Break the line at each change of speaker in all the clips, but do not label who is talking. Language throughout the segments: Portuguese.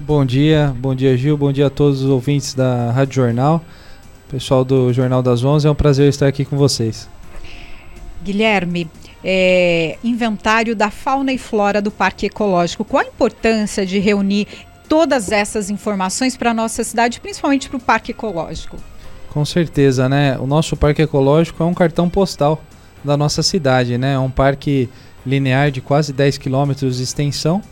Bom dia, bom dia Gil, bom dia a todos os ouvintes da Rádio Jornal, pessoal do Jornal das Onze, é um prazer estar aqui com vocês.
Guilherme, é, inventário da fauna e flora do Parque Ecológico. Qual a importância de reunir todas essas informações para a nossa cidade, principalmente para o Parque Ecológico?
Com certeza, né? O nosso Parque Ecológico é um cartão postal da nossa cidade, né? É um parque linear de quase 10 quilômetros de extensão.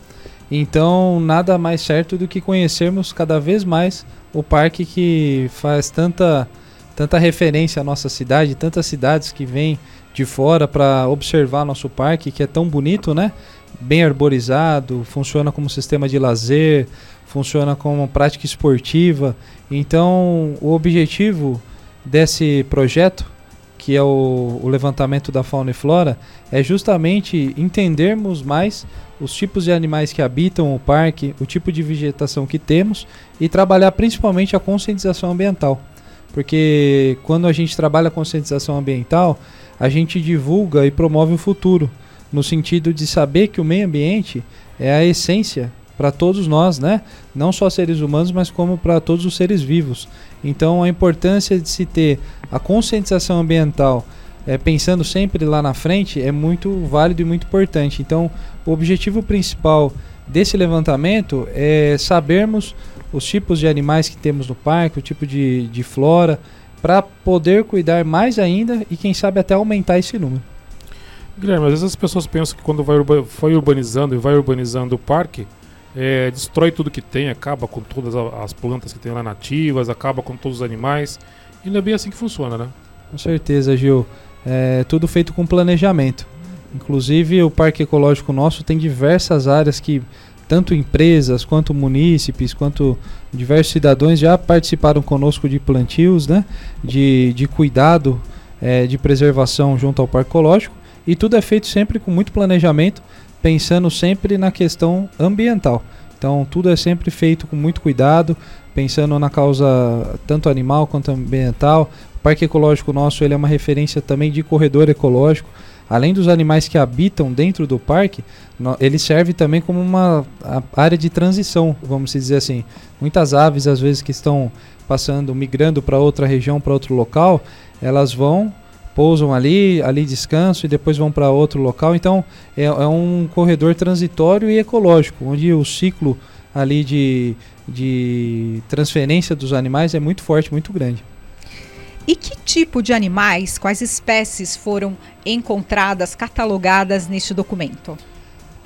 Então, nada mais certo do que conhecermos cada vez mais o parque que faz tanta, tanta referência à nossa cidade, tantas cidades que vêm de fora para observar nosso parque, que é tão bonito, né? Bem arborizado, funciona como sistema de lazer, funciona como prática esportiva. Então, o objetivo desse projeto, que é o, o levantamento da fauna e flora, é justamente entendermos mais os tipos de animais que habitam o parque, o tipo de vegetação que temos e trabalhar principalmente a conscientização ambiental. Porque quando a gente trabalha a conscientização ambiental, a gente divulga e promove o futuro, no sentido de saber que o meio ambiente é a essência para todos nós, né? Não só seres humanos, mas como para todos os seres vivos. Então, a importância de se ter a conscientização ambiental, é, pensando sempre lá na frente, é muito válido e muito importante. Então, o objetivo principal desse levantamento é sabermos os tipos de animais que temos no parque, o tipo de, de flora, para poder cuidar mais ainda e quem sabe até aumentar esse número.
Guilherme, às vezes as pessoas pensam que quando vai foi urbanizando e vai urbanizando o parque, é, destrói tudo que tem, acaba com todas as plantas que tem lá nativas, acaba com todos os animais. E não é bem assim que funciona, né?
Com certeza, Gil. É tudo feito com planejamento. Inclusive, o Parque Ecológico nosso tem diversas áreas que tanto empresas quanto munícipes, quanto diversos cidadãos já participaram conosco de plantios, né, de, de cuidado, é, de preservação junto ao Parque Ecológico. E tudo é feito sempre com muito planejamento, pensando sempre na questão ambiental. Então, tudo é sempre feito com muito cuidado, pensando na causa tanto animal quanto ambiental. O Parque Ecológico nosso ele é uma referência também de corredor ecológico além dos animais que habitam dentro do parque, ele serve também como uma área de transição, vamos dizer assim. Muitas aves, às vezes, que estão passando, migrando para outra região, para outro local, elas vão, pousam ali, ali descansam e depois vão para outro local. Então, é, é, um corredor transitório e ecológico, onde o ciclo ali de, de transferência dos animais é muito forte, muito grande.
E que tipo de animais, quais espécies foram encontradas, catalogadas neste documento?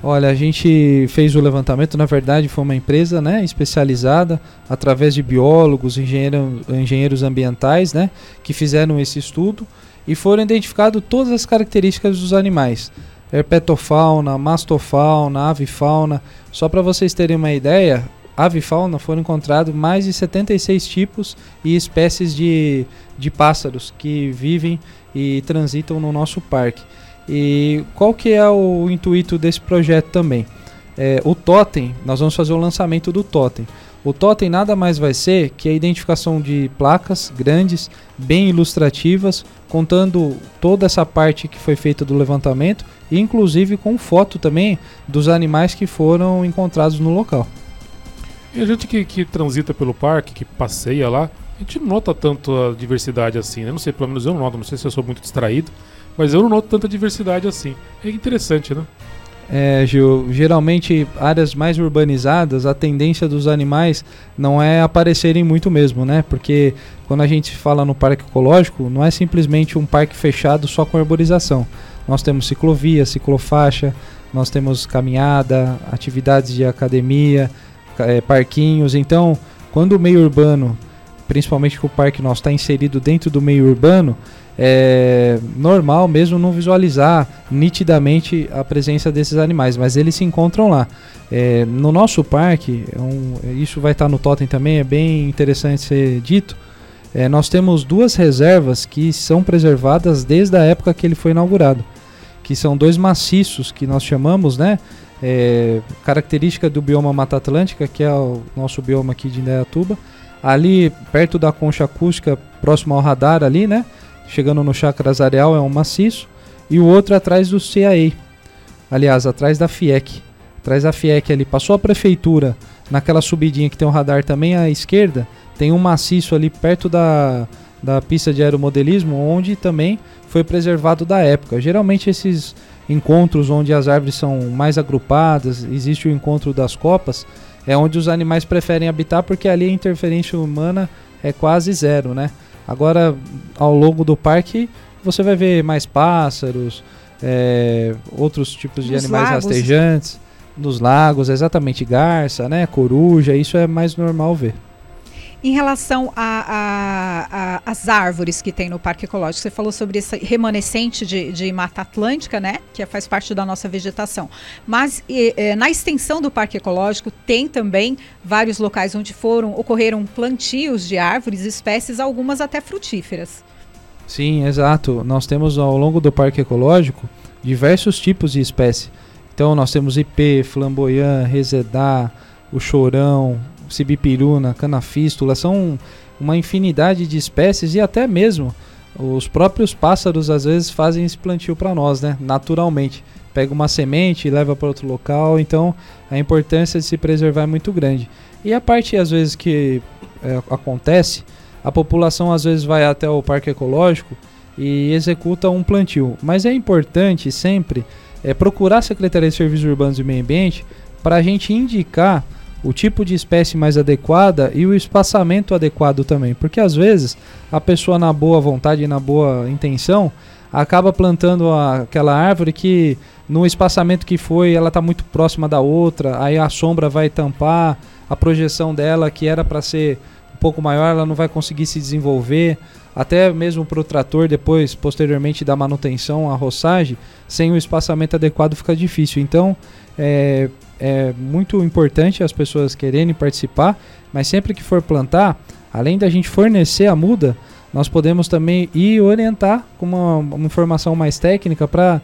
Olha, a gente fez o levantamento, na verdade foi uma empresa né, especializada, através de biólogos, engenheiro, engenheiros ambientais, né, que fizeram esse estudo e foram identificadas todas as características dos animais. Herpetofauna, mastofauna, avifauna. Só para vocês terem uma ideia, avifauna foram encontrados mais de 76 tipos e espécies de, de pássaros que vivem e transitam no nosso parque. E qual que é o intuito desse projeto também? É, o totem, nós vamos fazer o lançamento do totem. O totem nada mais vai ser que a identificação de placas grandes, bem ilustrativas, contando toda essa parte que foi feita do levantamento, inclusive com foto também dos animais que foram encontrados no local.
E a gente que, que transita pelo parque, que passeia lá, a gente não nota tanto a diversidade assim, né? Não sei, pelo menos eu não noto, não sei se eu sou muito distraído, mas eu não noto tanta diversidade assim. É interessante, né?
É, Gil, geralmente áreas mais urbanizadas, a tendência dos animais não é aparecerem muito mesmo, né? Porque quando a gente fala no parque ecológico, não é simplesmente um parque fechado só com arborização. Nós temos ciclovia, ciclofaixa, nós temos caminhada, atividades de academia, é, parquinhos. Então, quando o meio urbano, principalmente que o parque nosso está inserido dentro do meio urbano, é normal mesmo não visualizar nitidamente a presença desses animais, mas eles se encontram lá. É, no nosso parque, é um, isso vai estar no totem também, é bem interessante ser dito. É, nós temos duas reservas que são preservadas desde a época que ele foi inaugurado, que são dois maciços que nós chamamos, né? é, característica do bioma Mata Atlântica, que é o nosso bioma aqui de Indaiatuba. Ali, perto da concha acústica, próximo ao radar ali, né? Chegando no Chacras Areal, é um maciço. E o outro atrás do CAE. Aliás, atrás da FIEC. Atrás da FIEC ali. Passou a prefeitura naquela subidinha que tem um radar também à esquerda, tem um maciço ali perto da, da pista de aeromodelismo, onde também foi preservado da época. Geralmente esses encontros onde as árvores são mais agrupadas, existe o encontro das copas, é onde os animais preferem habitar porque ali a interferência humana é quase zero, né? Agora, ao longo do parque, você vai ver mais pássaros, é, outros tipos de
Nos
animais
lagos.
rastejantes, nos lagos, exatamente garça, né? Coruja, isso é mais normal ver.
Em relação às árvores que tem no Parque Ecológico, você falou sobre esse remanescente de, de Mata Atlântica, né? Que faz parte da nossa vegetação. Mas e, eh, na extensão do Parque Ecológico tem também vários locais onde foram ocorreram plantios de árvores, espécies, algumas até frutíferas.
Sim, exato. Nós temos ao longo do parque ecológico diversos tipos de espécie. Então nós temos ipê, flamboyant, resedá, o chorão, sibipiruna, canafístula, são uma infinidade de espécies e até mesmo os próprios pássaros às vezes fazem esse plantio para nós, né? Naturalmente. Pega uma semente e leva para outro local, então a importância de se preservar é muito grande. E a parte às vezes que é, acontece, a população às vezes vai até o parque ecológico e executa um plantio. Mas é importante sempre é, procurar a Secretaria de Serviços Urbanos e Meio Ambiente para a gente indicar o tipo de espécie mais adequada e o espaçamento adequado também. Porque às vezes a pessoa, na boa vontade e na boa intenção, acaba plantando aquela árvore que no espaçamento que foi ela está muito próxima da outra, aí a sombra vai tampar a projeção dela que era para ser pouco maior, ela não vai conseguir se desenvolver. Até mesmo para o trator, depois, posteriormente da manutenção, a roçagem, sem o espaçamento adequado fica difícil. Então, é, é muito importante as pessoas quererem participar, mas sempre que for plantar, além da gente fornecer a muda, nós podemos também ir orientar com uma, uma informação mais técnica para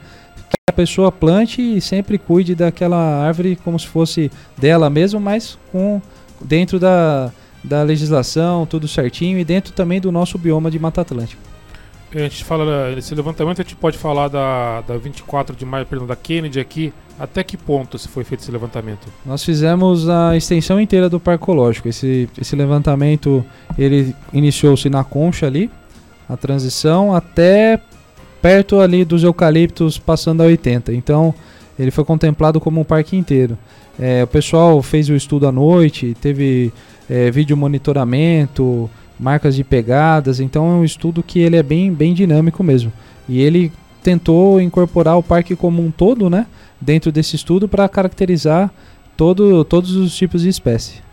que a pessoa plante e sempre cuide daquela árvore como se fosse dela mesma, mas com dentro da, da legislação, tudo certinho e dentro também do nosso bioma de Mata Atlântica.
A gente fala nesse levantamento, a gente pode falar da, da 24 de maio, perdão, da Kennedy aqui. Até que ponto se foi feito esse levantamento?
Nós fizemos a extensão inteira do Parque Ecológico. Esse, esse levantamento ele iniciou-se na Concha ali, a transição, até perto ali dos eucaliptos, passando a 80. Então ele foi contemplado como um parque inteiro. É, o pessoal fez o estudo à noite, teve é, vídeo monitoramento, marcas de pegadas. Então é um estudo que ele é bem, bem dinâmico mesmo. E ele tentou incorporar o parque como um todo, né? Dentro desse estudo para caracterizar todo, todos os tipos de espécie.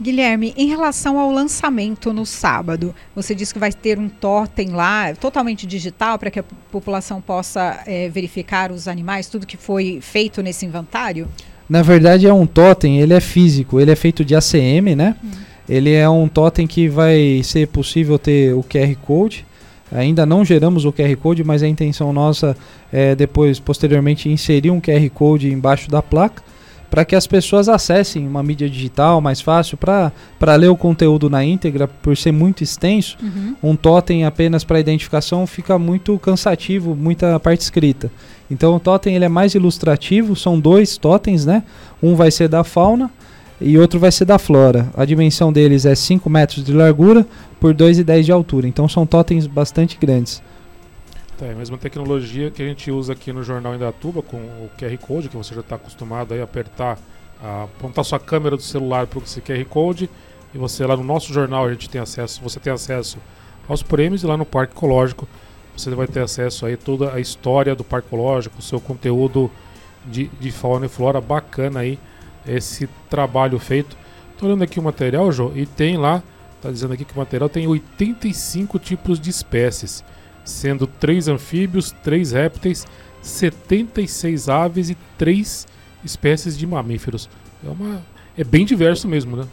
Guilherme, em relação ao lançamento no sábado, você disse que vai ter um totem lá, totalmente digital, para que a população possa eh, verificar os animais, tudo que foi feito nesse inventário?
Na verdade é um totem, ele é físico, ele é feito de ACM, né? Ele é um totem que vai ser possível ter o QR Code. Ainda não geramos o QR Code, mas a intenção nossa é depois, posteriormente, inserir um QR Code embaixo da placa para que as pessoas acessem uma mídia digital mais fácil para ler o conteúdo na íntegra, por ser muito extenso.
Uhum.
Um totem apenas para identificação fica muito cansativo, muita parte escrita. Então o totem ele é mais ilustrativo, são dois totens, né? Um vai ser da fauna e outro vai ser da flora. A dimensão deles é 5 metros de largura por 2,10 de altura. Então são totens bastante grandes.
É a mesma tecnologia que a gente usa aqui no Jornal Indatuba com o QR Code, que você já está acostumado a apertar, a apontar sua câmera do celular para esse QR Code e você lá no nosso jornal a gente tem acesso, você tem acesso aos prêmios e lá no Parque Ecológico você vai ter acesso aí toda a história do Parque Ecológico, seu conteúdo de, de fauna e flora bacana aí, esse trabalho feito. Tô olhando aqui o material, Jô, e tem lá, tá dizendo aqui que o material tem 85 tipos de espécies sendo 3 anfíbios, 3 répteis, 76 aves e 3 espécies de mamíferos. É, uma, é bem diverso mesmo, né?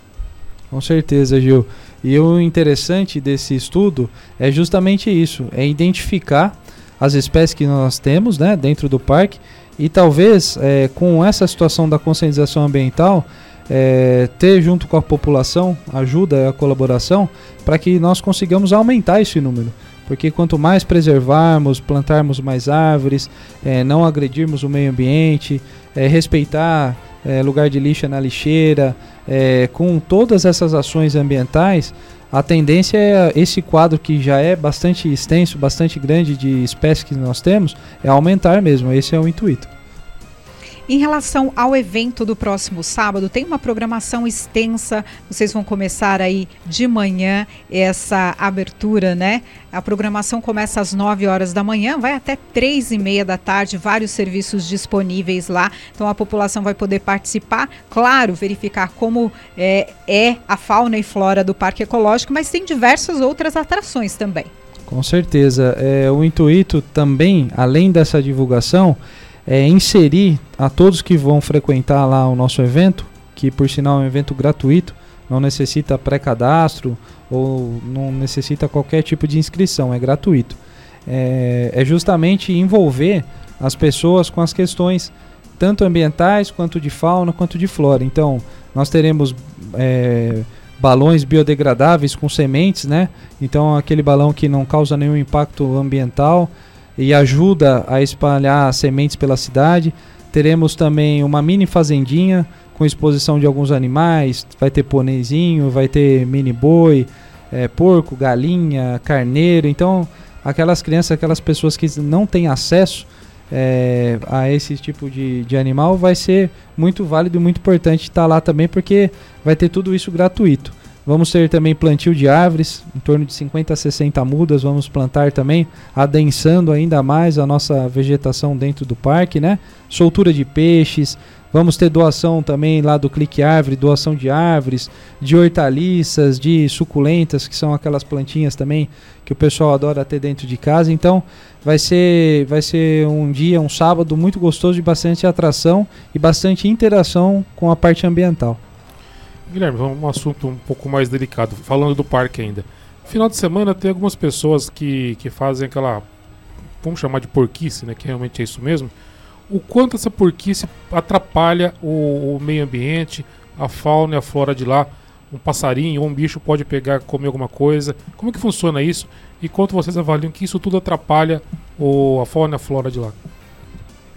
Com certeza, Gil. E o interessante desse estudo é justamente isso: é identificar as espécies que nós temos né, dentro do parque e talvez é, com essa situação da conscientização ambiental é, ter junto com a população ajuda a colaboração para que nós consigamos aumentar esse número. Porque quanto mais preservarmos, plantarmos mais árvores, é, não agredirmos o meio ambiente, é, respeitar é, lugar de lixo na lixeira, é, com todas essas ações ambientais, a tendência é esse quadro que já é bastante extenso, bastante grande de espécies que nós temos, é aumentar mesmo. Esse é o intuito.
Em relação ao evento do próximo sábado, tem uma programação extensa. Vocês vão começar aí de manhã essa abertura, né? A programação começa às 9 horas da manhã, vai até 3 e meia da tarde, vários serviços disponíveis lá. Então a população vai poder participar, claro, verificar como é, é a fauna e flora do Parque Ecológico, mas tem diversas outras atrações também.
Com certeza. É, o intuito também, além dessa divulgação, é, inserir a todos que vão frequentar lá o nosso evento, que por sinal é um evento gratuito, não necessita pré-cadastro ou não necessita qualquer tipo de inscrição, é gratuito. É, é, justamente envolver as pessoas com as questões tanto ambientais quanto de fauna quanto de flora. Então, nós teremos é, balões biodegradáveis com sementes, né? Então, aquele balão que não causa nenhum impacto ambiental e ajuda a espalhar sementes pela cidade. Teremos também uma mini fazendinha com exposição de alguns animais, vai ter pôneizinho, vai ter mini boi, é, porco, galinha, carneiro. Então, aquelas crianças, aquelas pessoas que não têm acesso é, a esse tipo de, de animal, vai ser muito válido e muito importante estar lá também, porque vai ter tudo isso gratuito. Vamos ter também plantio de árvores, em torno de 50 a 60 mudas, vamos plantar também, adensando ainda mais a nossa vegetação dentro do parque, né? Soltura de peixes, vamos ter doação também lá do Clique Árvore, doação de árvores, de hortaliças, de suculentas, que são aquelas plantinhas também que o pessoal adora ter dentro de casa. Então, vai ser vai ser um dia, um sábado muito gostoso de bastante atração e bastante interação com a parte ambiental.
Guilherme, vamos um assunto um pouco mais delicado, falando do parque ainda. Final de semana tem algumas pessoas que, que fazem aquela, vamos chamar de porquice, né, que realmente é isso mesmo. O quanto essa porquice atrapalha o, o meio ambiente, a fauna e a flora de lá. Um passarinho ou um bicho pode pegar, comer alguma coisa. Como que funciona isso? E quanto vocês avaliam que isso tudo atrapalha o, a fauna e a flora de lá?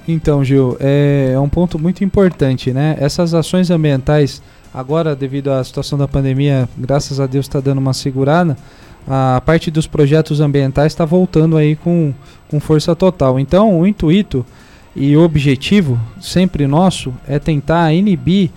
Então, Gil, é, é um ponto muito importante, né? Essas ações ambientais Agora, devido à situação da pandemia, graças a Deus está dando uma segurada. A parte dos projetos ambientais está voltando aí com, com força total. Então, o intuito e o objetivo sempre nosso é tentar inibir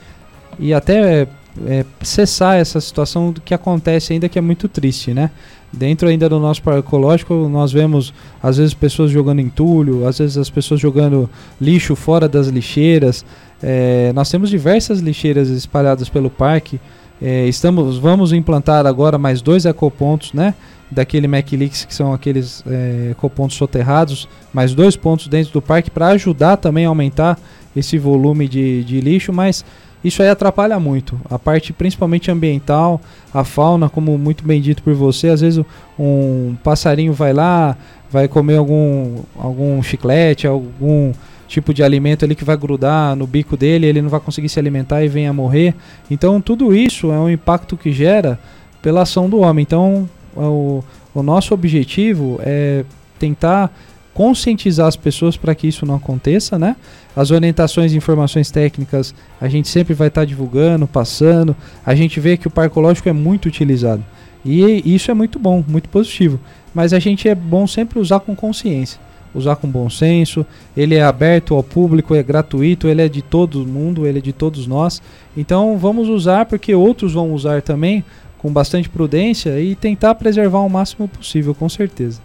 e até é, cessar essa situação que acontece ainda que é muito triste, né? Dentro ainda do nosso parque ecológico, nós vemos às vezes pessoas jogando entulho, às vezes as pessoas jogando lixo fora das lixeiras. É, nós temos diversas lixeiras espalhadas pelo parque. É, estamos, vamos implantar agora mais dois ecopontos, né? Daquele MacLix, que são aqueles é, ecopontos soterrados, mais dois pontos dentro do parque para ajudar também a aumentar esse volume de, de lixo, mas isso aí atrapalha muito. A parte principalmente ambiental, a fauna, como muito bem dito por você, às vezes um passarinho vai lá, vai comer algum, algum chiclete, algum tipo de alimento ali que vai grudar no bico dele, ele não vai conseguir se alimentar e vem a morrer. Então tudo isso é um impacto que gera pela ação do homem. Então o, o nosso objetivo é tentar conscientizar as pessoas para que isso não aconteça, né? As orientações e informações técnicas a gente sempre vai estar tá divulgando, passando. A gente vê que o parque ecológico é muito utilizado. E isso é muito bom, muito positivo. Mas a gente é bom sempre usar com consciência, usar com bom senso. Ele é aberto ao público, é gratuito, ele é de todo mundo, ele é de todos nós. Então vamos usar porque outros vão usar também com bastante prudência e tentar preservar o máximo possível, com certeza.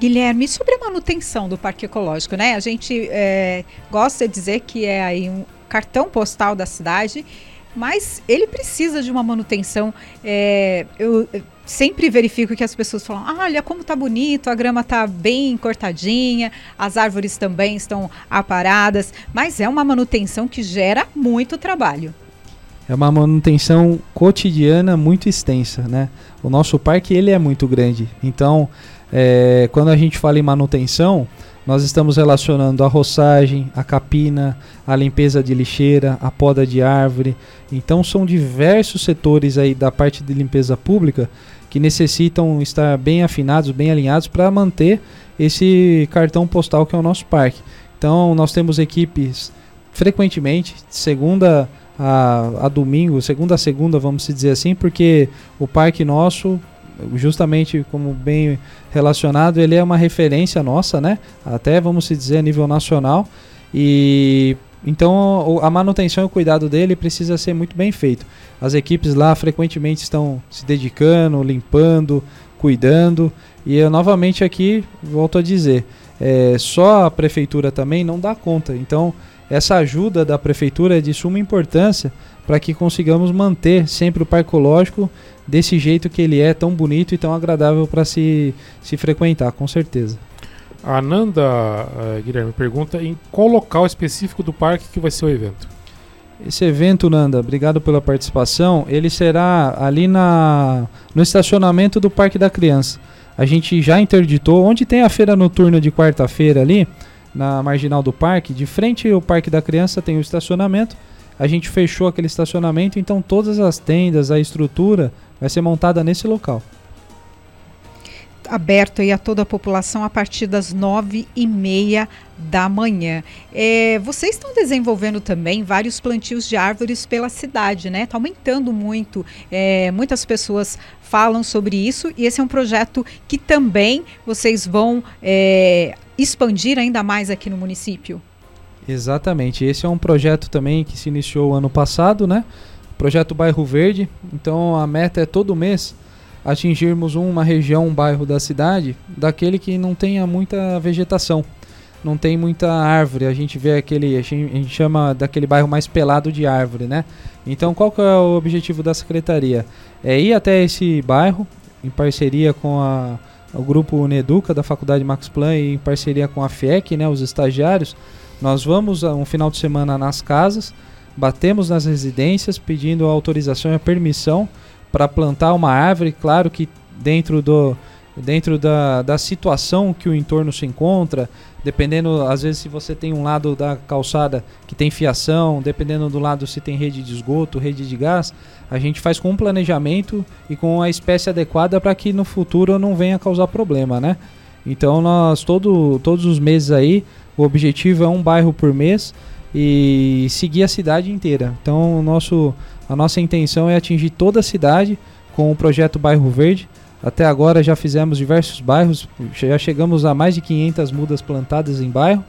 Guilherme, sobre a manutenção do Parque Ecológico, né? A gente é, gosta de dizer que é aí um cartão postal da cidade, mas ele precisa de uma manutenção. É, eu sempre verifico que as pessoas falam: olha como tá bonito, a grama tá bem cortadinha, as árvores também estão aparadas, mas é uma manutenção que gera muito trabalho.
É uma manutenção cotidiana muito extensa, né? O nosso parque ele é muito grande, então é, quando a gente fala em manutenção, nós estamos relacionando a roçagem, a capina, a limpeza de lixeira, a poda de árvore. Então são diversos setores aí da parte de limpeza pública que necessitam estar bem afinados, bem alinhados para manter esse cartão postal que é o nosso parque. Então nós temos equipes frequentemente, segunda a, a domingo, segunda a segunda, vamos dizer assim, porque o parque nosso, justamente como bem relacionado, ele é uma referência nossa, né? Até vamos dizer a nível nacional. E então a manutenção e o cuidado dele precisa ser muito bem feito. As equipes lá frequentemente estão se dedicando, limpando, cuidando. E eu novamente aqui volto a dizer, é, só a prefeitura também não dá conta. Então essa ajuda da prefeitura é de suma importância para que consigamos manter sempre o parque ecológico desse jeito que ele é, tão bonito e tão agradável para se, se frequentar, com certeza.
A Nanda, uh, Guilherme, pergunta em qual local específico do parque que vai ser o evento.
Esse evento, Nanda, obrigado pela participação. Ele será ali na, no estacionamento do Parque da Criança. A gente já interditou, onde tem a feira noturna de quarta-feira ali, na marginal do parque, de frente ao Parque da Criança tem o estacionamento. A gente fechou aquele estacionamento, então todas as tendas, a estrutura vai ser montada nesse local
aberto aí a toda a população a partir das nove e meia da manhã. É, vocês estão desenvolvendo também vários plantios de árvores pela cidade, né? Está aumentando muito. É, muitas pessoas falam sobre isso e esse é um projeto que também vocês vão é, expandir ainda mais aqui no município.
Exatamente. Esse é um projeto também que se iniciou ano passado, né? Projeto Bairro Verde. Então a meta é todo mês atingirmos uma região, um bairro da cidade, daquele que não tenha muita vegetação, não tem muita árvore. A gente vê aquele, a gente chama daquele bairro mais pelado de árvore, né? Então, qual que é o objetivo da secretaria? É ir até esse bairro em parceria com a, o grupo Uneduca da Faculdade Max Planck e em parceria com a FIEC, né, os estagiários. Nós vamos um final de semana nas casas, batemos nas residências pedindo a autorização e a permissão para plantar uma árvore, claro que dentro do dentro da, da situação que o entorno se encontra, dependendo, às vezes, se você tem um lado da calçada que tem fiação, dependendo do lado se tem rede de esgoto, rede de gás, a gente faz com um planejamento e com a espécie adequada para que no futuro não venha causar problema, né? Então, nós, todo, todos os meses aí, o objetivo é um bairro por mês e seguir a cidade inteira. Então, nosso a nossa intenção é atingir toda a cidade com o projeto Bairro Verde. Até agora já fizemos diversos bairros, já chegamos a mais de 500 mudas plantadas em bairro.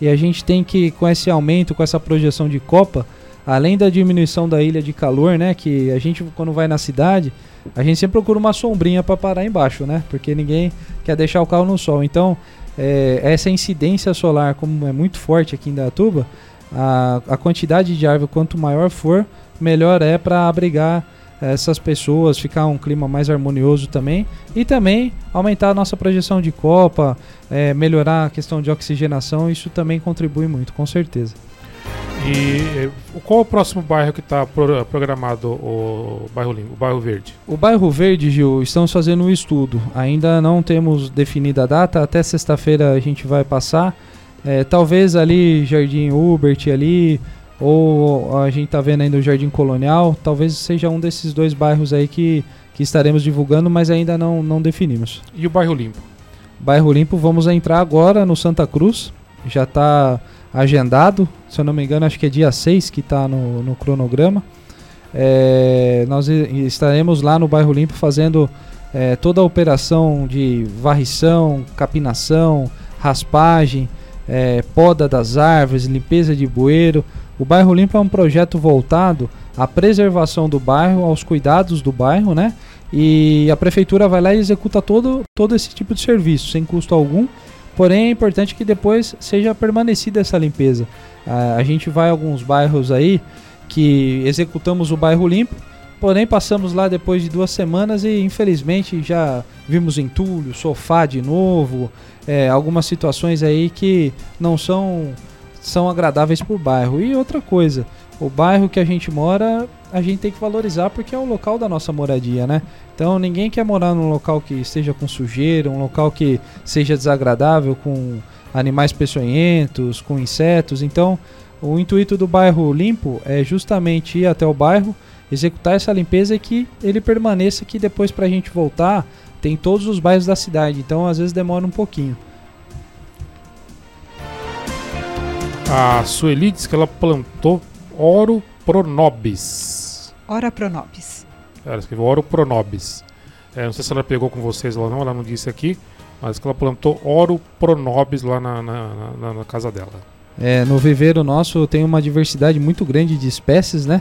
E a gente tem que, com esse aumento, com essa projeção de copa, além da diminuição da ilha de calor, né? Que a gente, quando vai na cidade, a gente sempre procura uma sombrinha para parar embaixo, né? Porque ninguém quer deixar o carro no sol. Então, é, essa incidência solar, como é muito forte aqui em Datuba, a, a quantidade de árvore, quanto maior for, melhor é para abrigar essas pessoas, ficar um clima mais harmonioso também e também aumentar a nossa projeção de copa, é, melhorar a questão de oxigenação, isso também contribui muito, com certeza.
E qual é o próximo bairro que está programado o bairro, o bairro Verde?
O bairro Verde, Gil, estamos fazendo um estudo. Ainda não temos definida a data. Até sexta-feira a gente vai passar. É, talvez ali Jardim Hubert ali ou a gente está vendo ainda o Jardim Colonial, talvez seja um desses dois bairros aí que, que estaremos divulgando, mas ainda não, não definimos.
E o bairro Limpo?
Bairro Limpo, vamos entrar agora no Santa Cruz, já está agendado, se eu não me engano, acho que é dia 6 que está no, no cronograma. É, nós estaremos lá no bairro Limpo fazendo é, toda a operação de varrição, capinação, raspagem, é, poda das árvores, limpeza de bueiro, o Bairro Limpo é um projeto voltado à preservação do bairro, aos cuidados do bairro, né? E a prefeitura vai lá e executa todo, todo esse tipo de serviço, sem custo algum. Porém, é importante que depois seja permanecida essa limpeza. A gente vai a alguns bairros aí que executamos o bairro limpo, porém passamos lá depois de duas semanas e infelizmente já vimos entulho, sofá de novo, é, algumas situações aí que não são são agradáveis para o bairro. E outra coisa, o bairro que a gente mora, a gente tem que valorizar porque é o local da nossa moradia, né? Então ninguém quer morar num local que esteja com sujeira, um local que seja desagradável, com animais peçonhentos, com insetos. Então o intuito do bairro limpo é justamente ir até o bairro, executar essa limpeza e que ele permaneça que depois para a gente voltar tem todos os bairros da cidade. Então às vezes demora um pouquinho.
A Sueli disse que ela plantou Oro Pronobis.
Ora Pronobis.
Ela escreveu Oro Pronobis. É, não sei se ela pegou com vocês lá não, ela não disse aqui, mas que ela plantou Oro Pronobis lá na, na, na, na casa dela.
É, no viveiro nosso tem uma diversidade muito grande de espécies, né?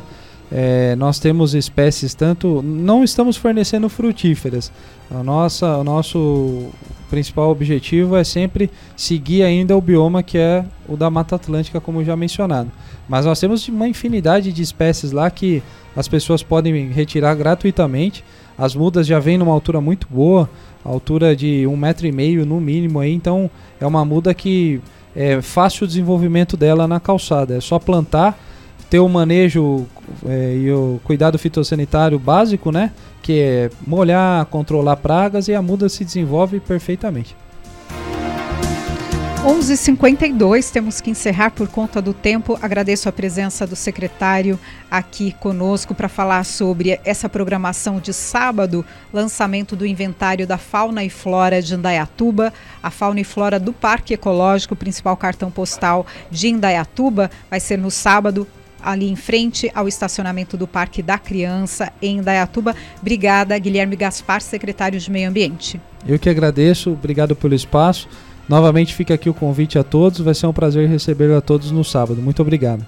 É, nós temos espécies tanto. Não estamos fornecendo frutíferas. A nossa, o nosso principal objetivo é sempre seguir ainda o bioma que é o da Mata Atlântica, como já mencionado. Mas nós temos uma infinidade de espécies lá que as pessoas podem retirar gratuitamente. As mudas já vêm numa altura muito boa, altura de um metro e meio no mínimo aí, então é uma muda que é fácil o desenvolvimento dela na calçada. É só plantar ter o manejo é, e o cuidado fitossanitário básico, né? Que é molhar, controlar pragas e a muda se desenvolve perfeitamente.
11:52 temos que encerrar por conta do tempo. Agradeço a presença do secretário aqui conosco para falar sobre essa programação de sábado, lançamento do inventário da fauna e flora de Indaiatuba, a fauna e flora do Parque Ecológico, principal cartão postal de Indaiatuba, vai ser no sábado, ali em frente ao estacionamento do Parque da Criança, em Indaiatuba. Obrigada, Guilherme Gaspar, secretário de Meio Ambiente.
Eu que agradeço, obrigado pelo espaço. Novamente fica aqui o convite a todos, vai ser um prazer receber a todos no sábado. Muito obrigado.